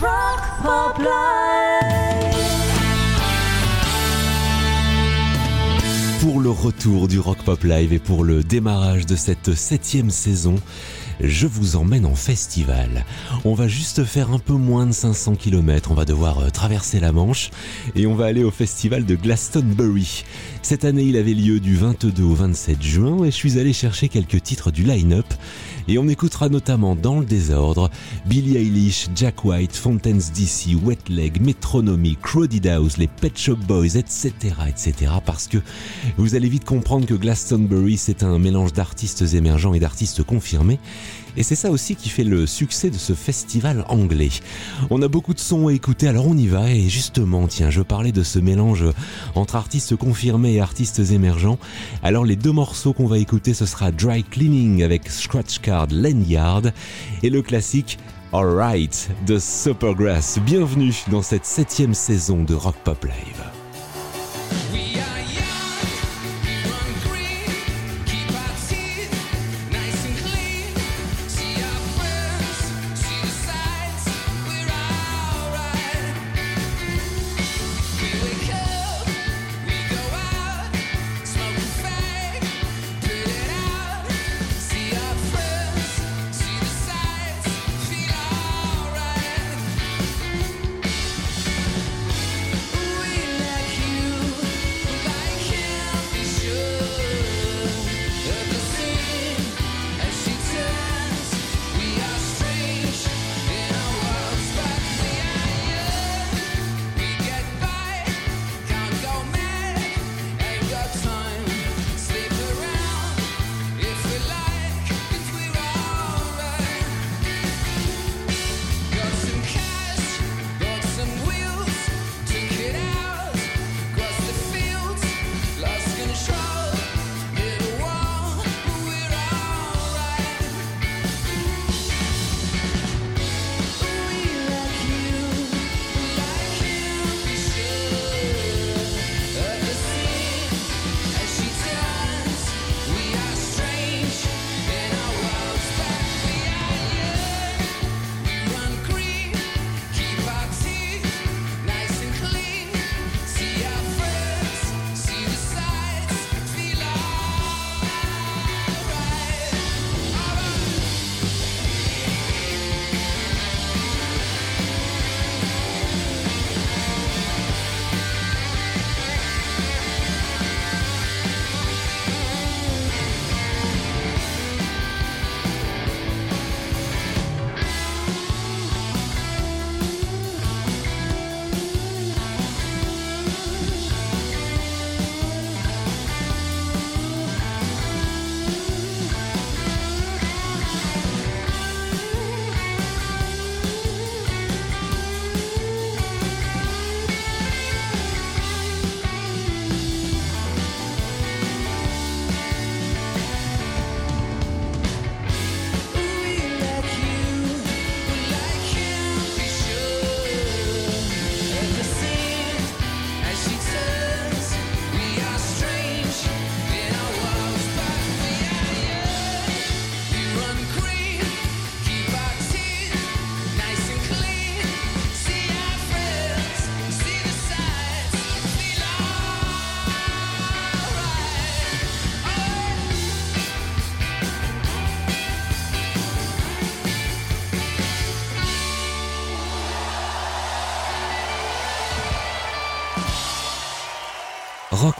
Rock Pop Live. Pour le retour du Rock Pop Live et pour le démarrage de cette septième saison, je vous emmène en festival. On va juste faire un peu moins de 500 km, on va devoir euh, traverser la Manche et on va aller au festival de Glastonbury. Cette année, il avait lieu du 22 au 27 juin et je suis allé chercher quelques titres du line-up et on écoutera notamment dans le désordre Billie Eilish, Jack White, Fontaines DC, Wet Leg, Metronomy, Crowded House, les Pet Shop Boys, etc., etc. Parce que vous allez vite comprendre que Glastonbury c'est un mélange d'artistes émergents et d'artistes confirmés. Et c'est ça aussi qui fait le succès de ce festival anglais. On a beaucoup de sons à écouter, alors on y va. Et justement, tiens, je parlais de ce mélange entre artistes confirmés et artistes émergents. Alors les deux morceaux qu'on va écouter, ce sera Dry Cleaning avec Scratch Card Lanyard et le classique Alright de Supergrass. Bienvenue dans cette septième saison de Rock Pop Live.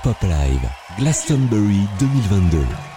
Pop Live, Glastonbury 2022.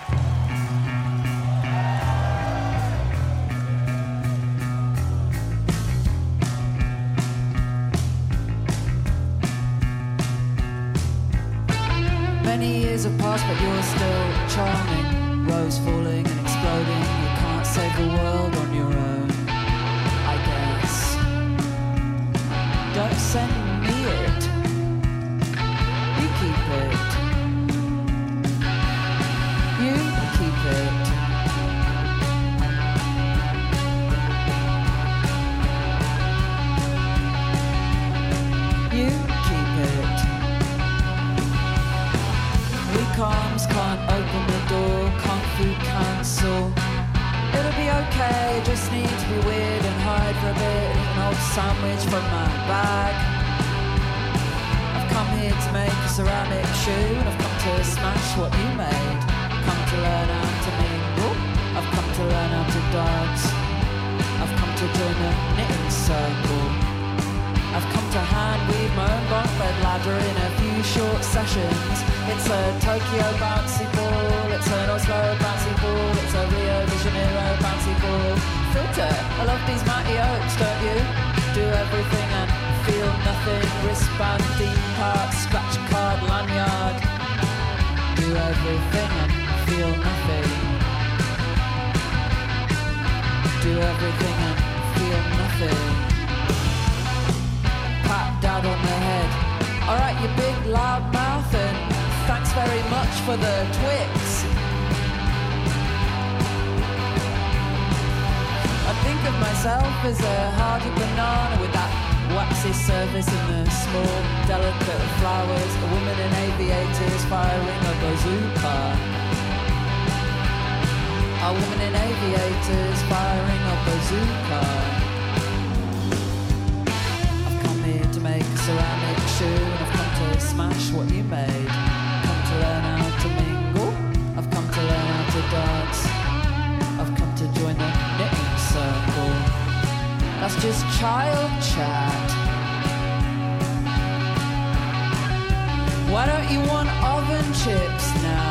Feel nothing. Do everything and feel nothing pat dad on the head. Alright, you big loud mouth, and thanks very much for the Twix. I think of myself as a hardy banana with that waxy surface and the small, delicate flowers. A woman in aviators firing a bazooka. A woman in aviators firing a bazooka. I've come here to make a ceramic shoe and I've come to smash what you made. Come to learn how to mingle. I've come to learn how to dance. I've come to join the knitting circle. That's just child chat. Why don't you want oven chips now?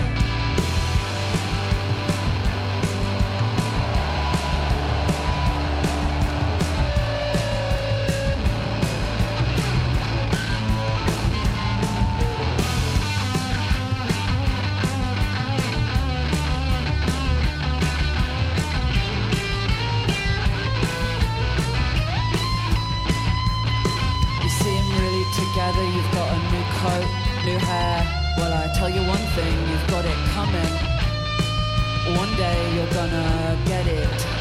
New hair. Well, I tell you one thing, you've got it coming. One day you're gonna get it.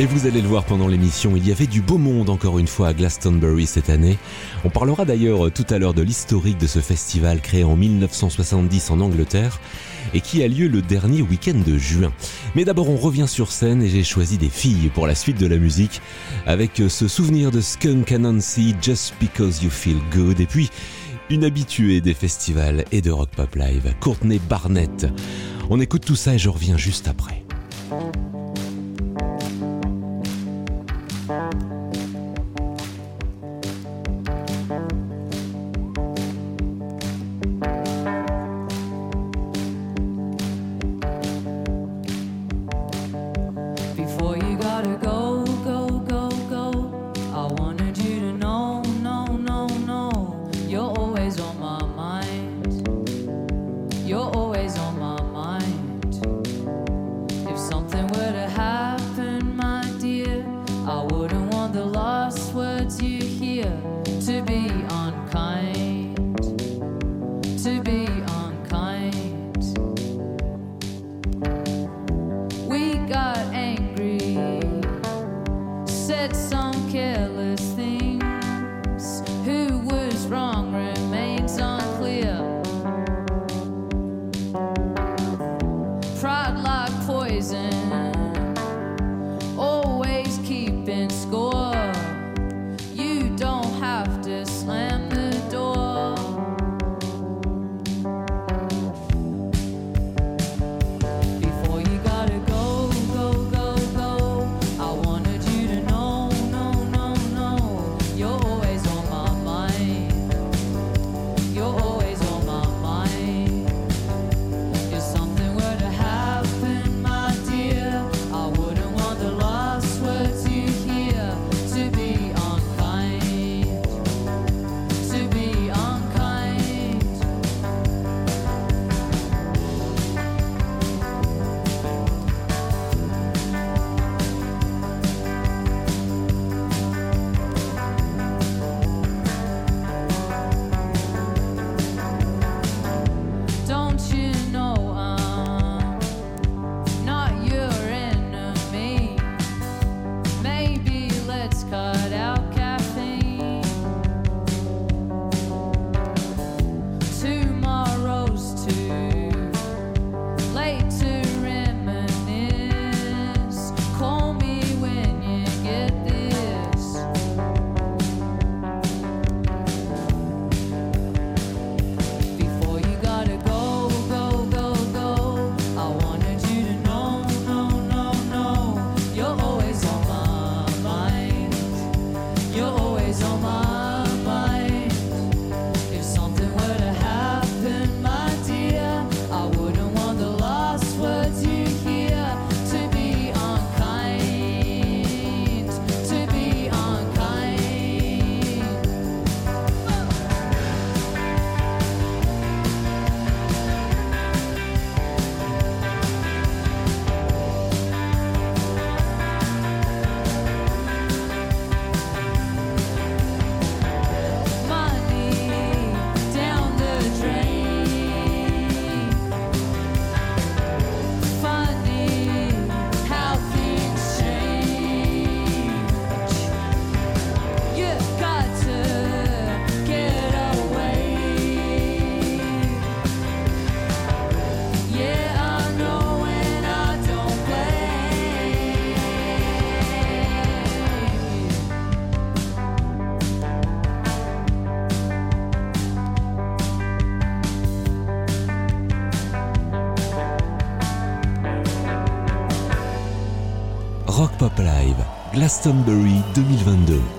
Et vous allez le voir pendant l'émission, il y avait du beau monde encore une fois à Glastonbury cette année. On parlera d'ailleurs tout à l'heure de l'historique de ce festival créé en 1970 en Angleterre et qui a lieu le dernier week-end de juin. Mais d'abord on revient sur scène et j'ai choisi des filles pour la suite de la musique avec ce souvenir de Skunk Anansi, Just Because You Feel Good et puis une habituée des festivals et de Rock Pop Live, Courtney Barnett. On écoute tout ça et je reviens juste après. Glastonbury 2022.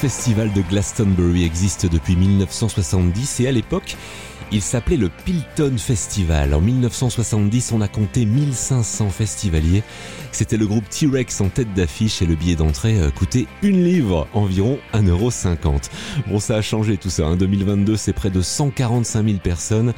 festival de Glastonbury existe depuis 1970 et à l'époque, il s'appelait le Pilton Festival. En 1970, on a compté 1500 festivaliers c'était le groupe T-Rex en tête d'affiche et le billet d'entrée euh, coûtait une livre, environ 1,50€. Bon, ça a changé tout ça. Hein. En 2022, c'est près de 145 000 personnes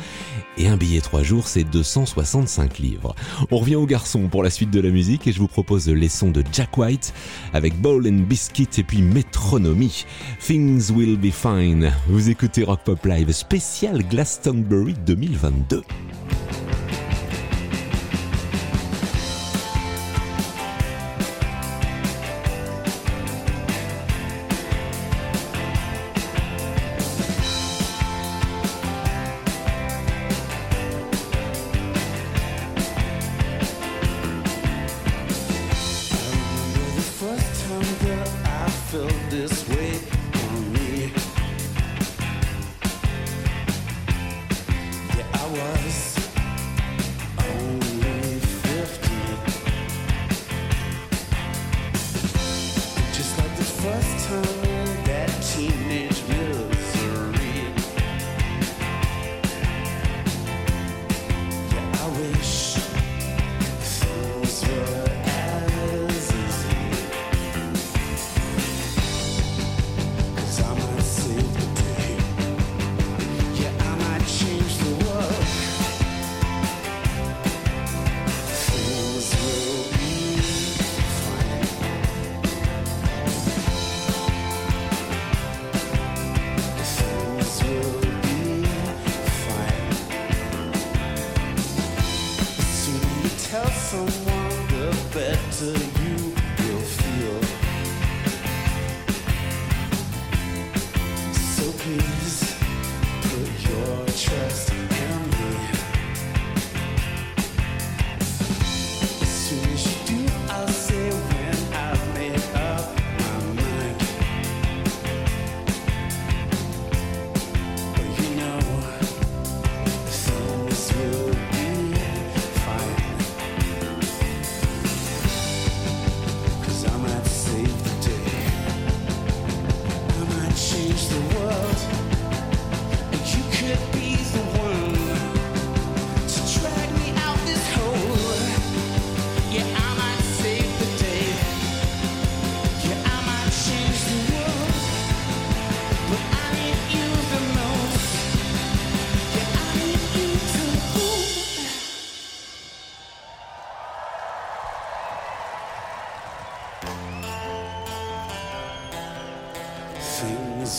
et un billet 3 jours, c'est 265 livres. On revient aux garçons pour la suite de la musique et je vous propose les sons de Jack White avec Bowl and Biscuit et puis Métronomie. Things will be fine. Vous écoutez Rock Pop Live spécial Glastonbury 2022. her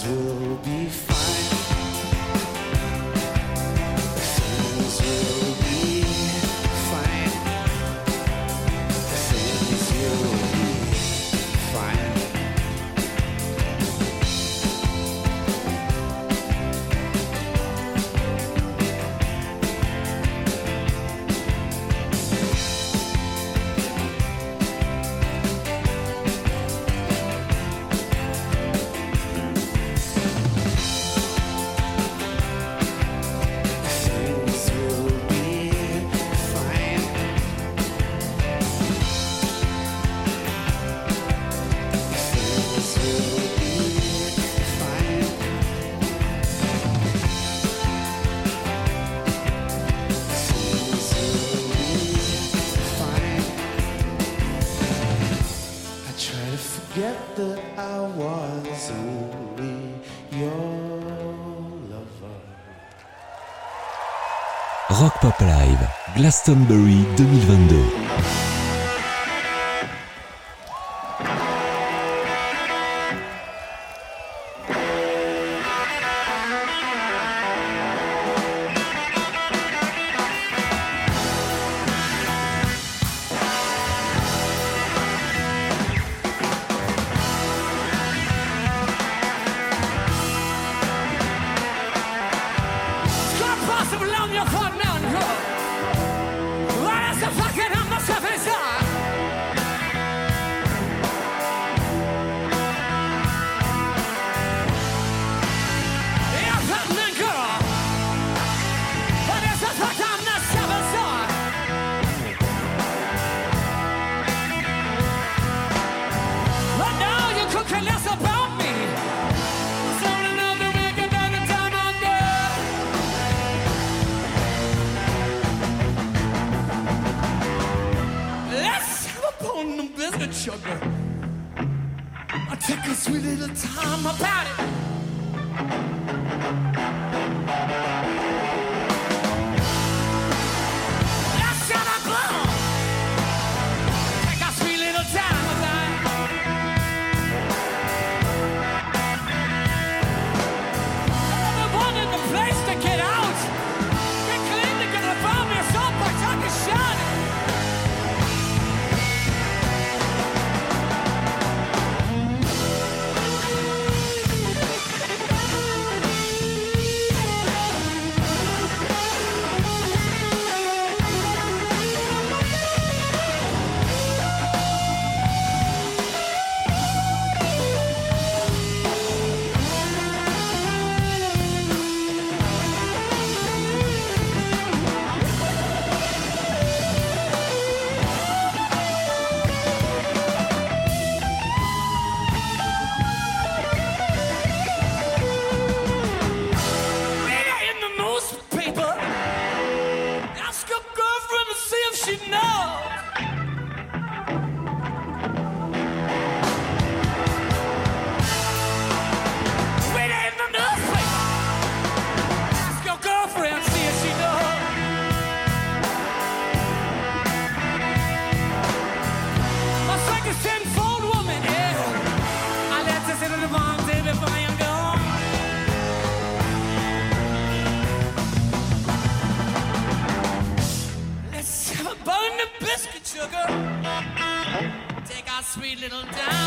will be fine. Glastonbury 2022. little down.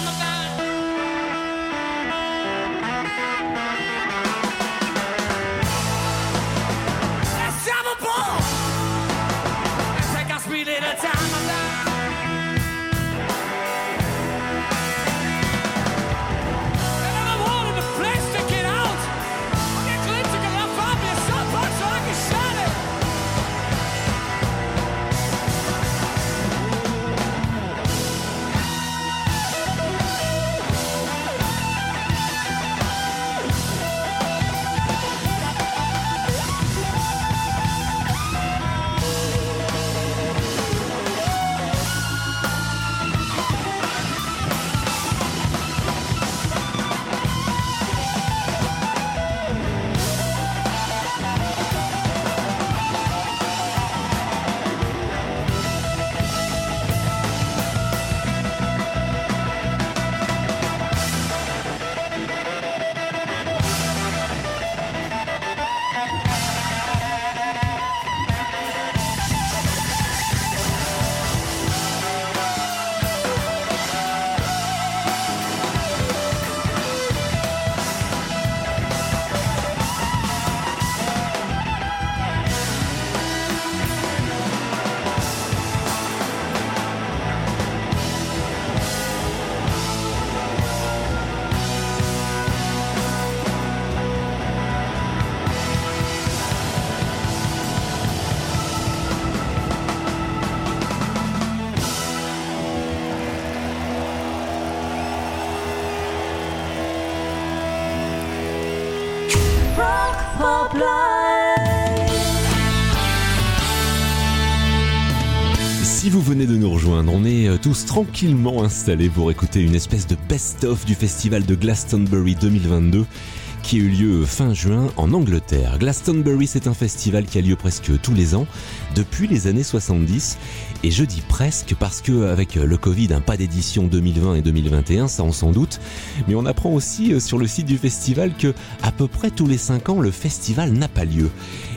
Si vous venez de nous rejoindre, on est euh, tous tranquillement installés pour écouter une espèce de best-of du festival de Glastonbury 2022 qui a eu lieu fin juin en Angleterre. Glastonbury, c'est un festival qui a lieu presque tous les ans depuis les années 70. Et je dis presque parce que avec le Covid, un pas d'édition 2020 et 2021, ça on s'en doute. Mais on apprend aussi euh, sur le site du festival que à peu près tous les 5 ans, le festival n'a pas lieu.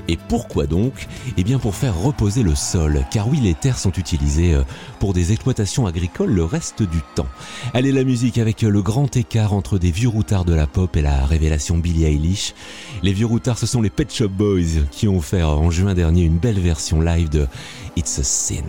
Et pourquoi donc Eh bien pour faire reposer le sol, car oui, les terres sont utilisées euh, pour des exploitations agricoles le reste du temps. Allez, la musique avec euh, le grand écart entre des vieux routards de la pop et la révélation Billie Eilish. Les vieux routards, ce sont les Pet Shop Boys qui ont offert en juin dernier une belle version live de It's a Sin.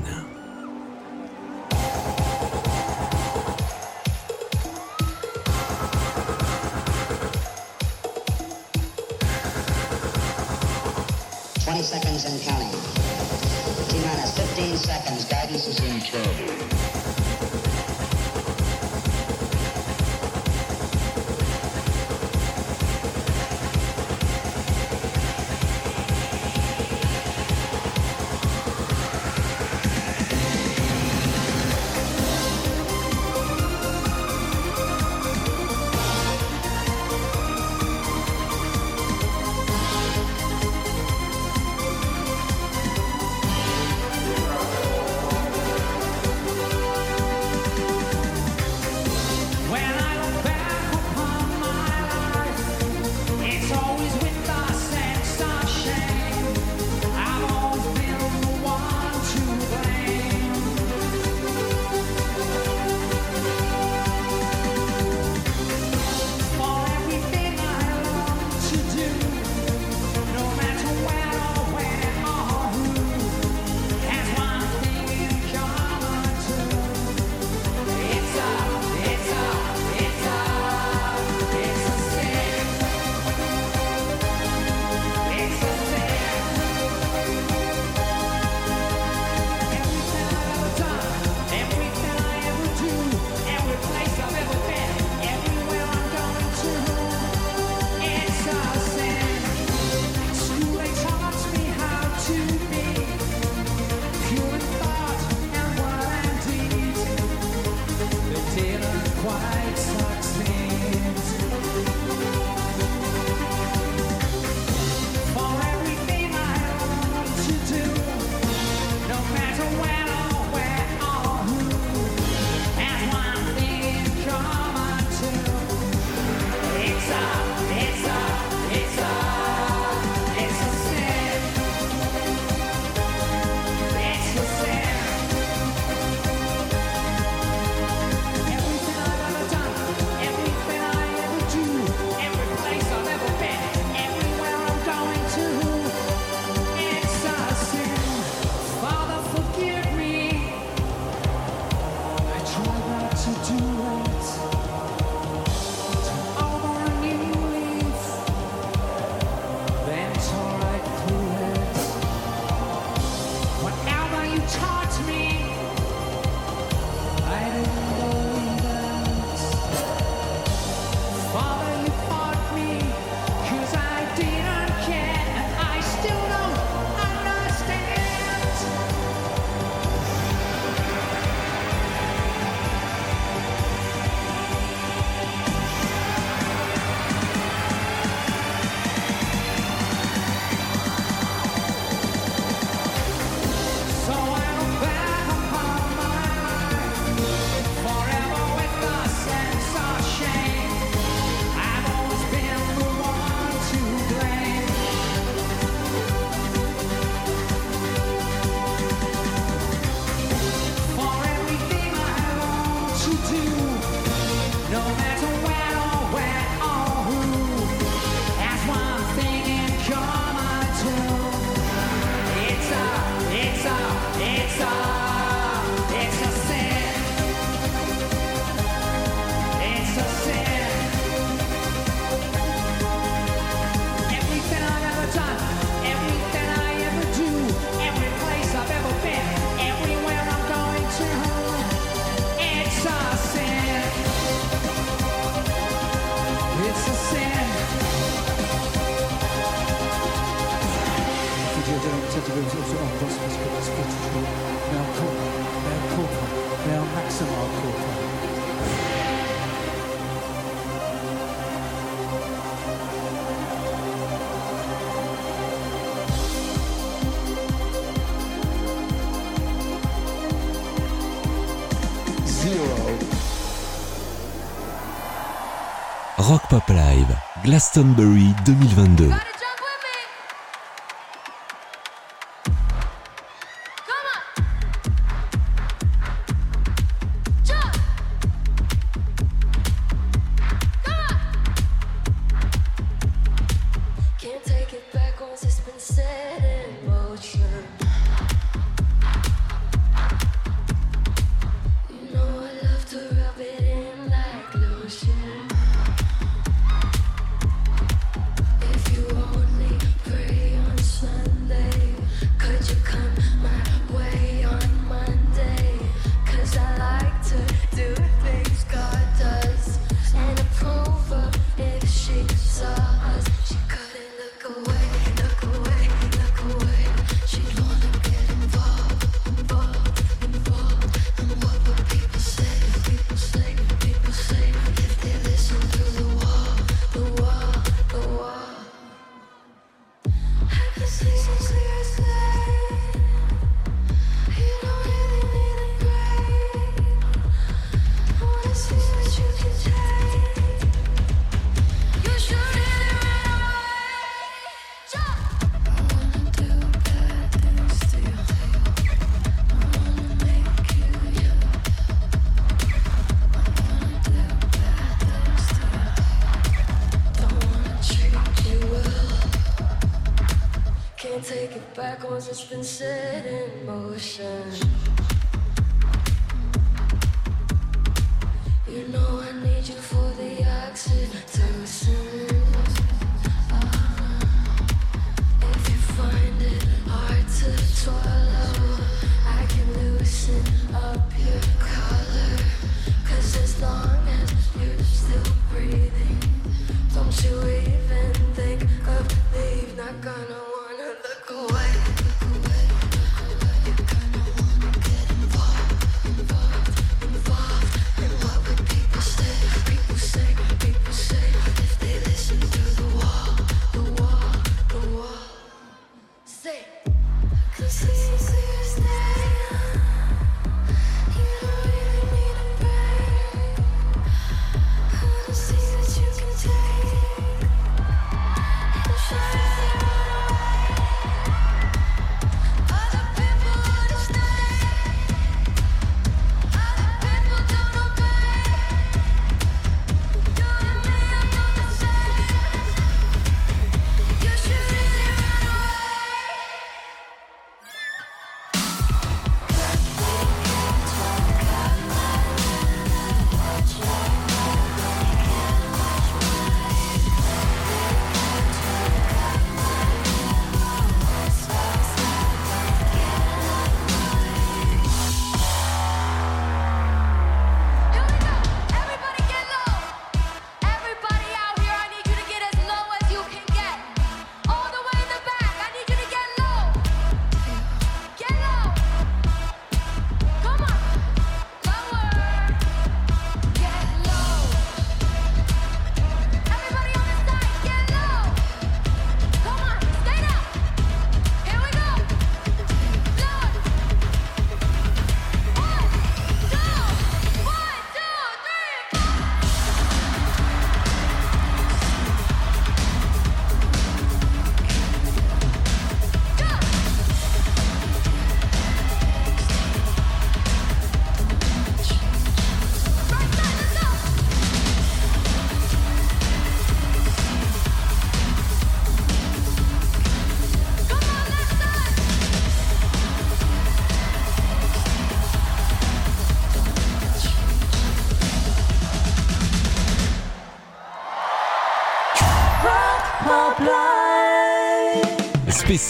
Glastonbury 2022.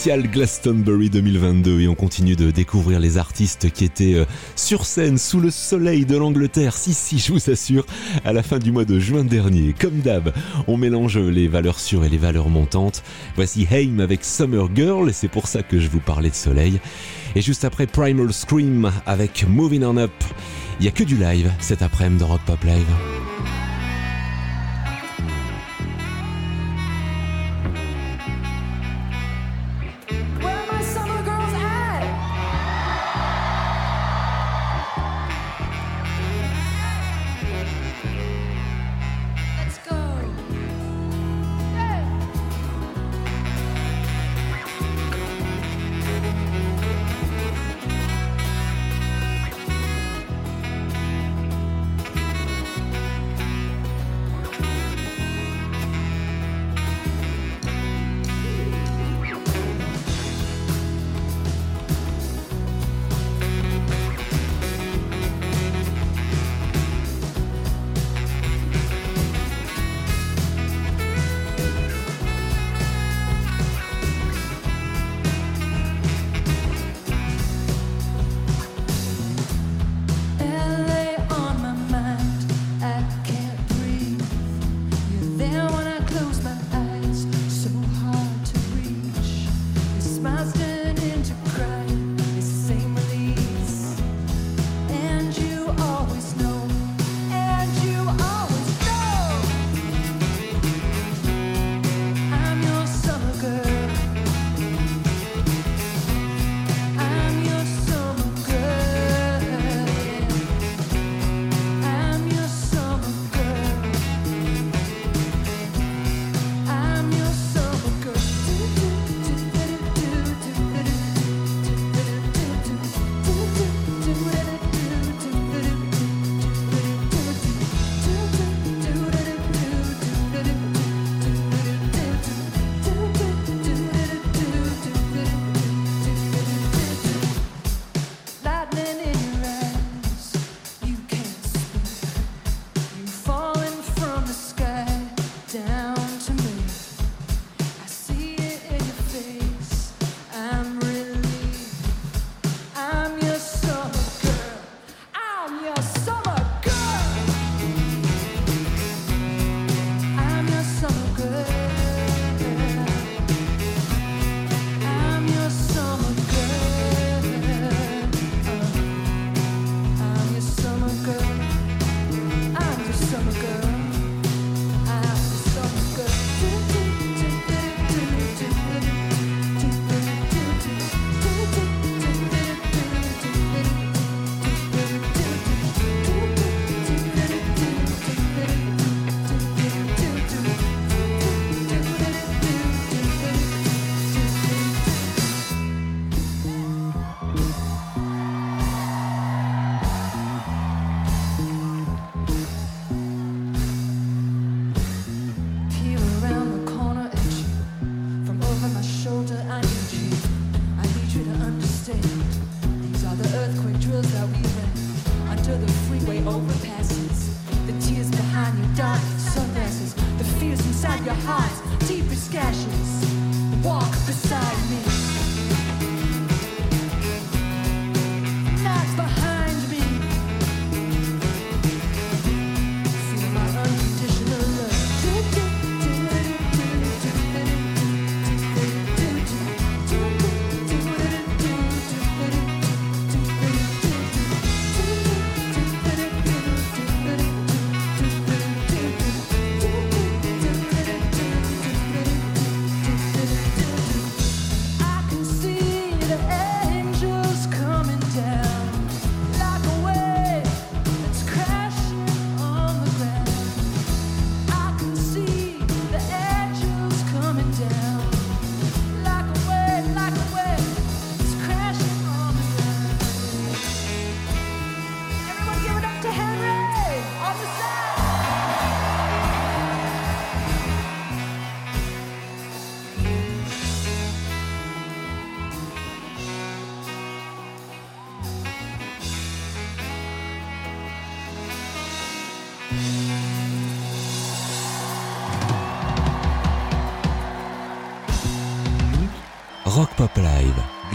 Glastonbury 2022 et on continue de découvrir les artistes qui étaient euh, sur scène sous le soleil de l'Angleterre, si si je vous assure, à la fin du mois de juin dernier. Comme d'hab, on mélange les valeurs sûres et les valeurs montantes. Voici Haim avec Summer Girl et c'est pour ça que je vous parlais de soleil. Et juste après Primal Scream avec Moving On Up. Il n'y a que du live cet après-midi dans Rock Pop Live.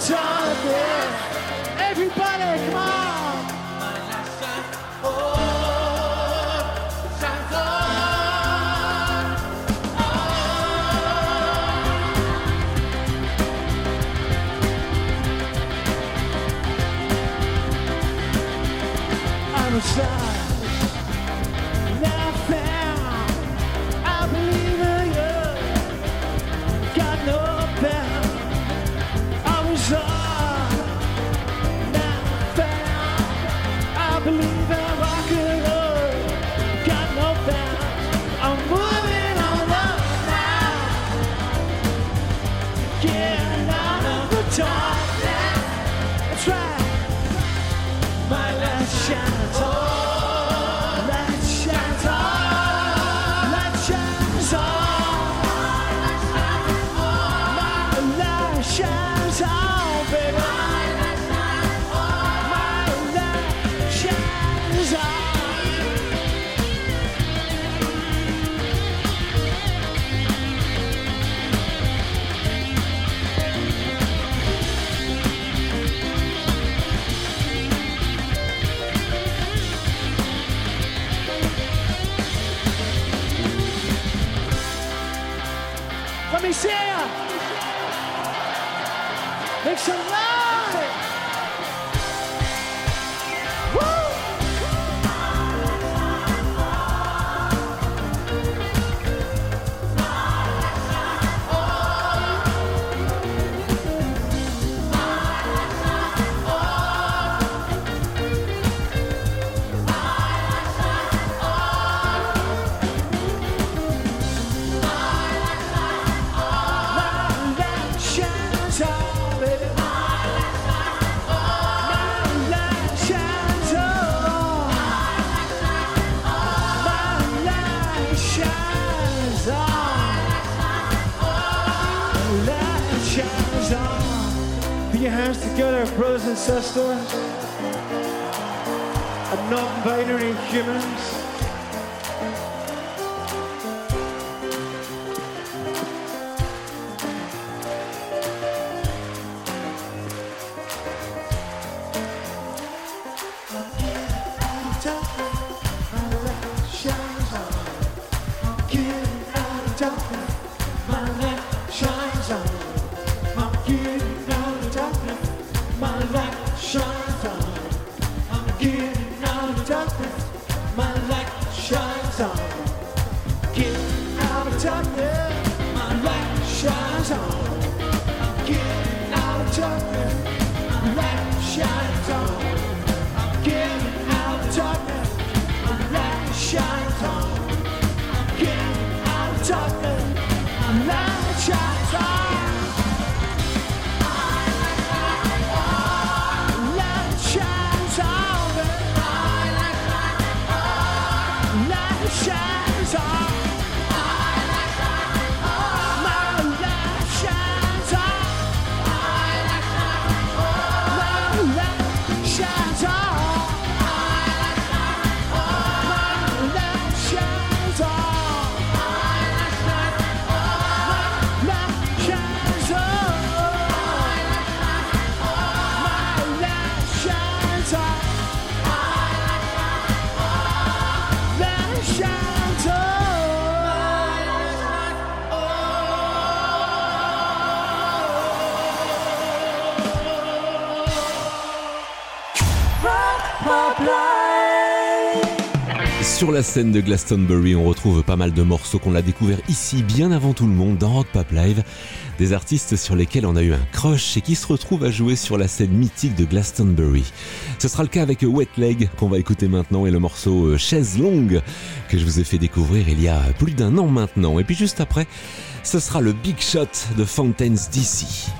差了点 ancestors and non-binary humans. Sur la scène de Glastonbury, on retrouve pas mal de morceaux qu'on a découverts ici bien avant tout le monde dans Rock Pop Live, des artistes sur lesquels on a eu un crush et qui se retrouvent à jouer sur la scène mythique de Glastonbury. Ce sera le cas avec Wet Leg qu'on va écouter maintenant et le morceau euh, Chaise Longue que je vous ai fait découvrir il y a plus d'un an maintenant. Et puis juste après, ce sera le Big Shot de Fountains DC.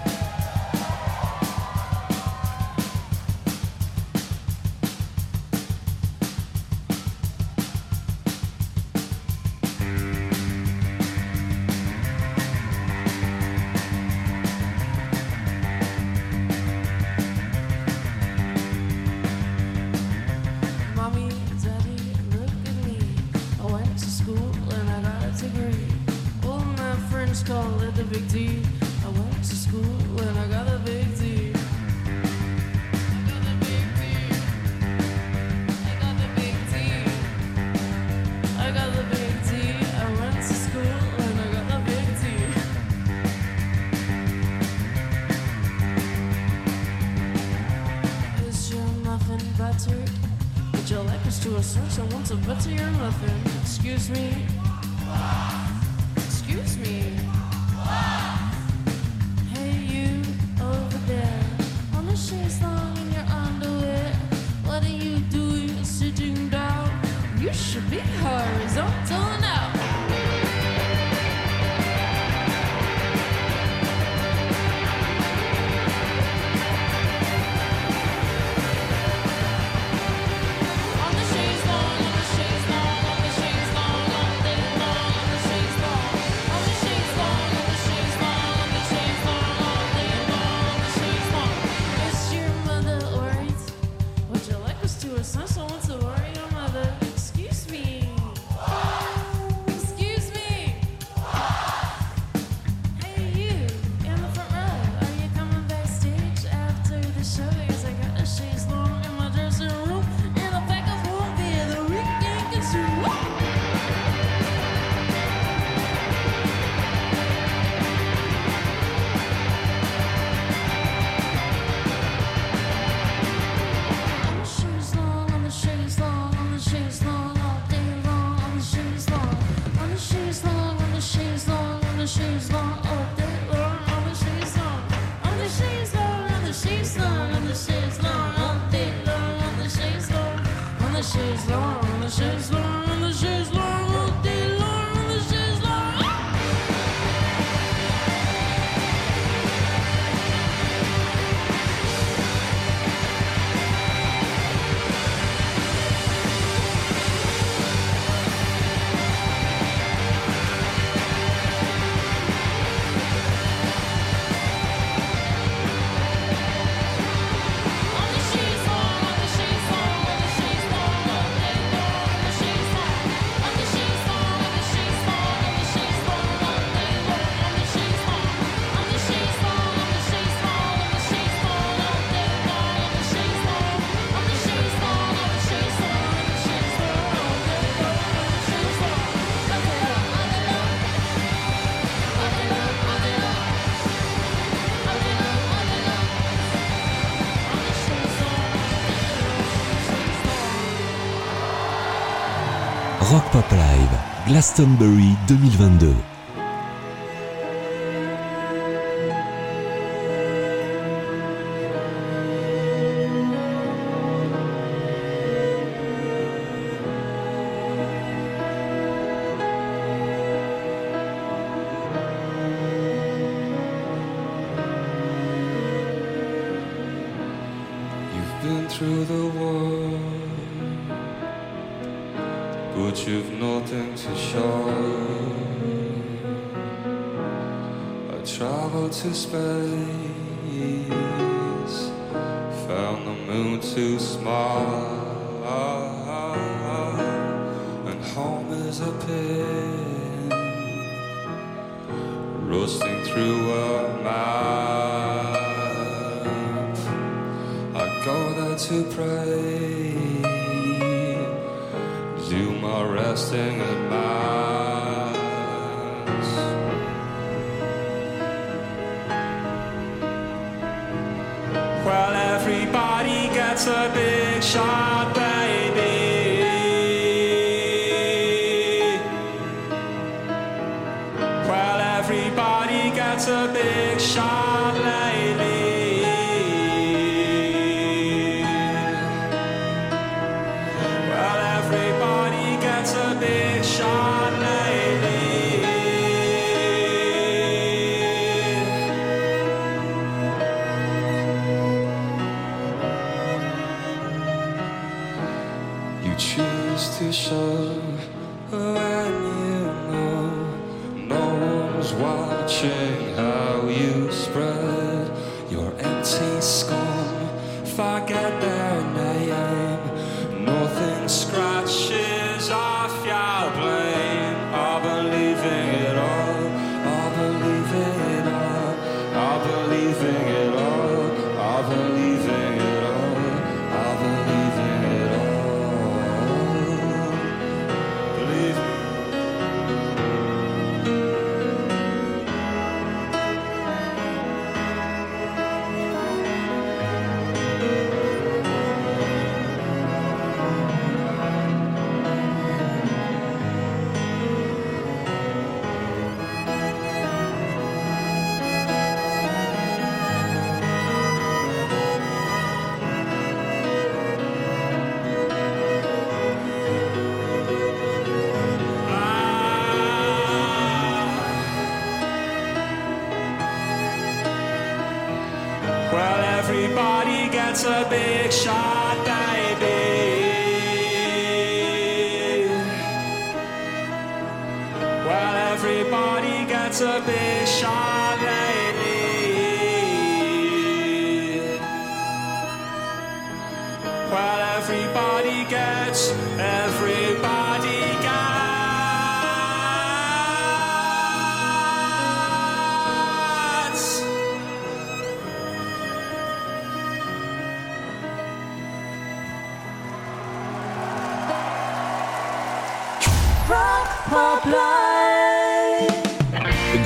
Glastonbury 2022.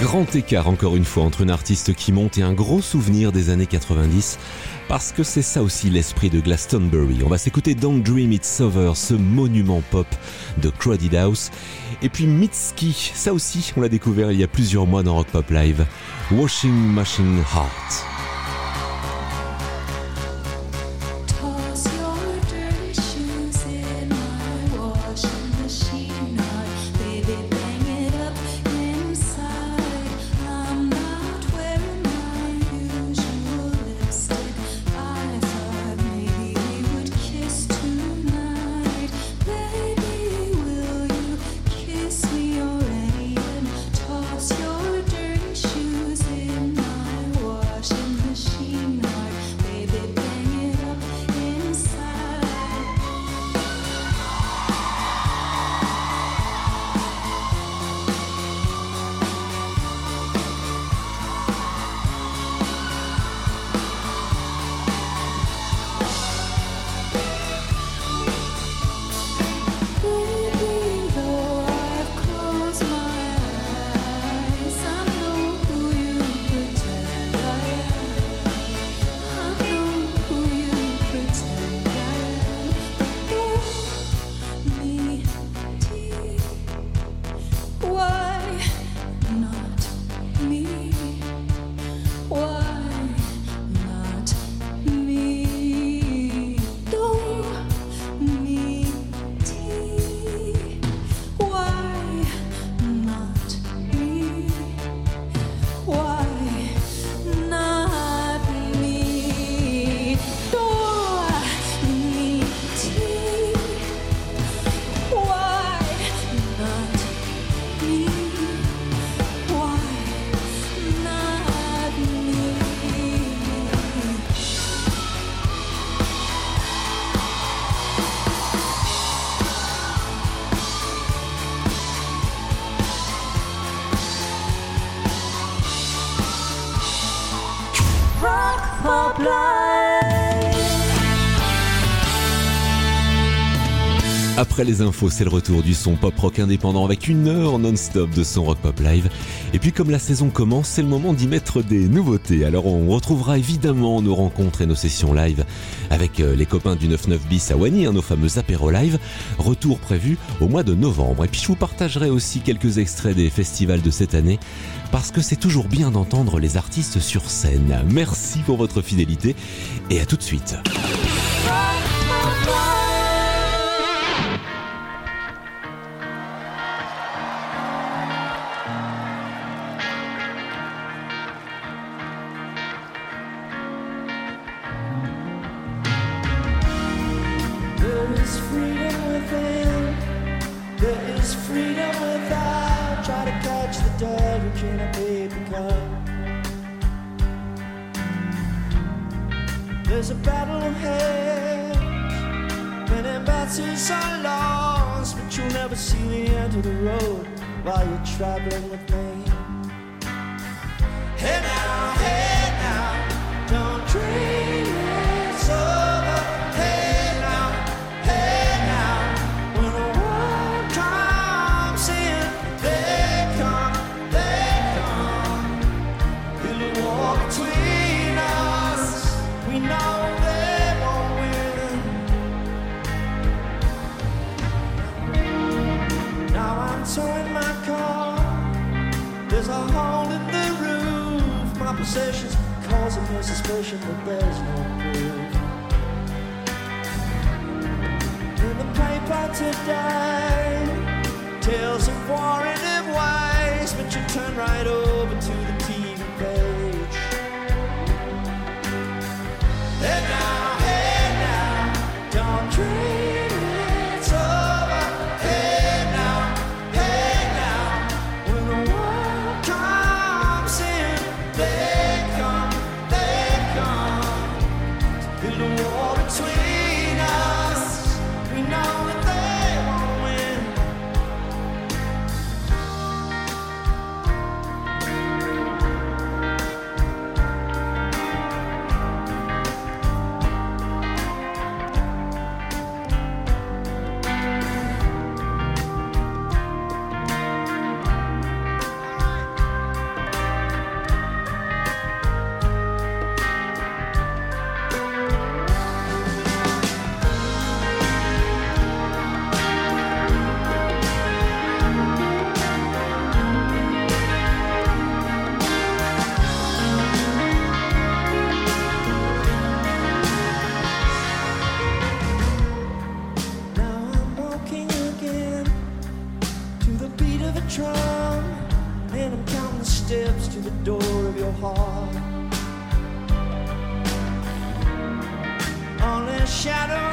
Grand écart encore une fois entre une artiste qui monte et un gros souvenir des années 90, parce que c'est ça aussi l'esprit de Glastonbury. On va s'écouter Don't Dream It's Over, ce monument pop de Crowded House. Et puis Mitski, ça aussi on l'a découvert il y a plusieurs mois dans Rock Pop Live, Washing Machine Heart. Les infos, c'est le retour du son pop rock indépendant avec une heure non-stop de son rock pop live. Et puis comme la saison commence, c'est le moment d'y mettre des nouveautés. Alors on retrouvera évidemment nos rencontres et nos sessions live avec euh, les copains du 99 bis à Wany, hein, nos fameux apéros live. Retour prévu au mois de novembre. Et puis je vous partagerai aussi quelques extraits des festivals de cette année parce que c'est toujours bien d'entendre les artistes sur scène. Merci pour votre fidélité et à tout de suite. Causing me suspicion, but there's no proof. In the paper today, tales of war and of ways, but you turn right over to the TV page. apart. Only shadows.